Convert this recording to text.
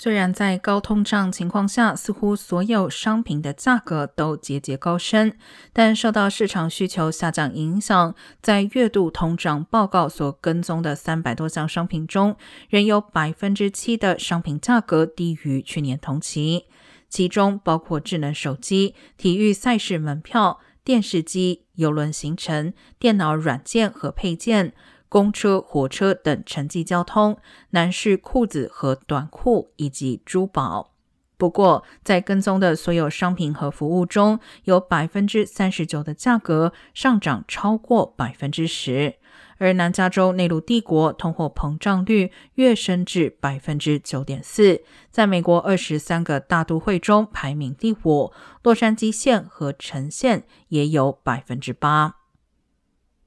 虽然在高通胀情况下，似乎所有商品的价格都节节高升，但受到市场需求下降影响，在月度通胀报告所跟踪的三百多项商品中，仍有百分之七的商品价格低于去年同期，其中包括智能手机、体育赛事门票、电视机、邮轮行程、电脑软件和配件。公车、火车等城际交通，男士裤子和短裤以及珠宝。不过，在跟踪的所有商品和服务中，有百分之三十九的价格上涨超过百分之十。而南加州内陆帝国通货膨胀率跃升至百分之九点四，在美国二十三个大都会中排名第五。洛杉矶县和城县也有百分之八。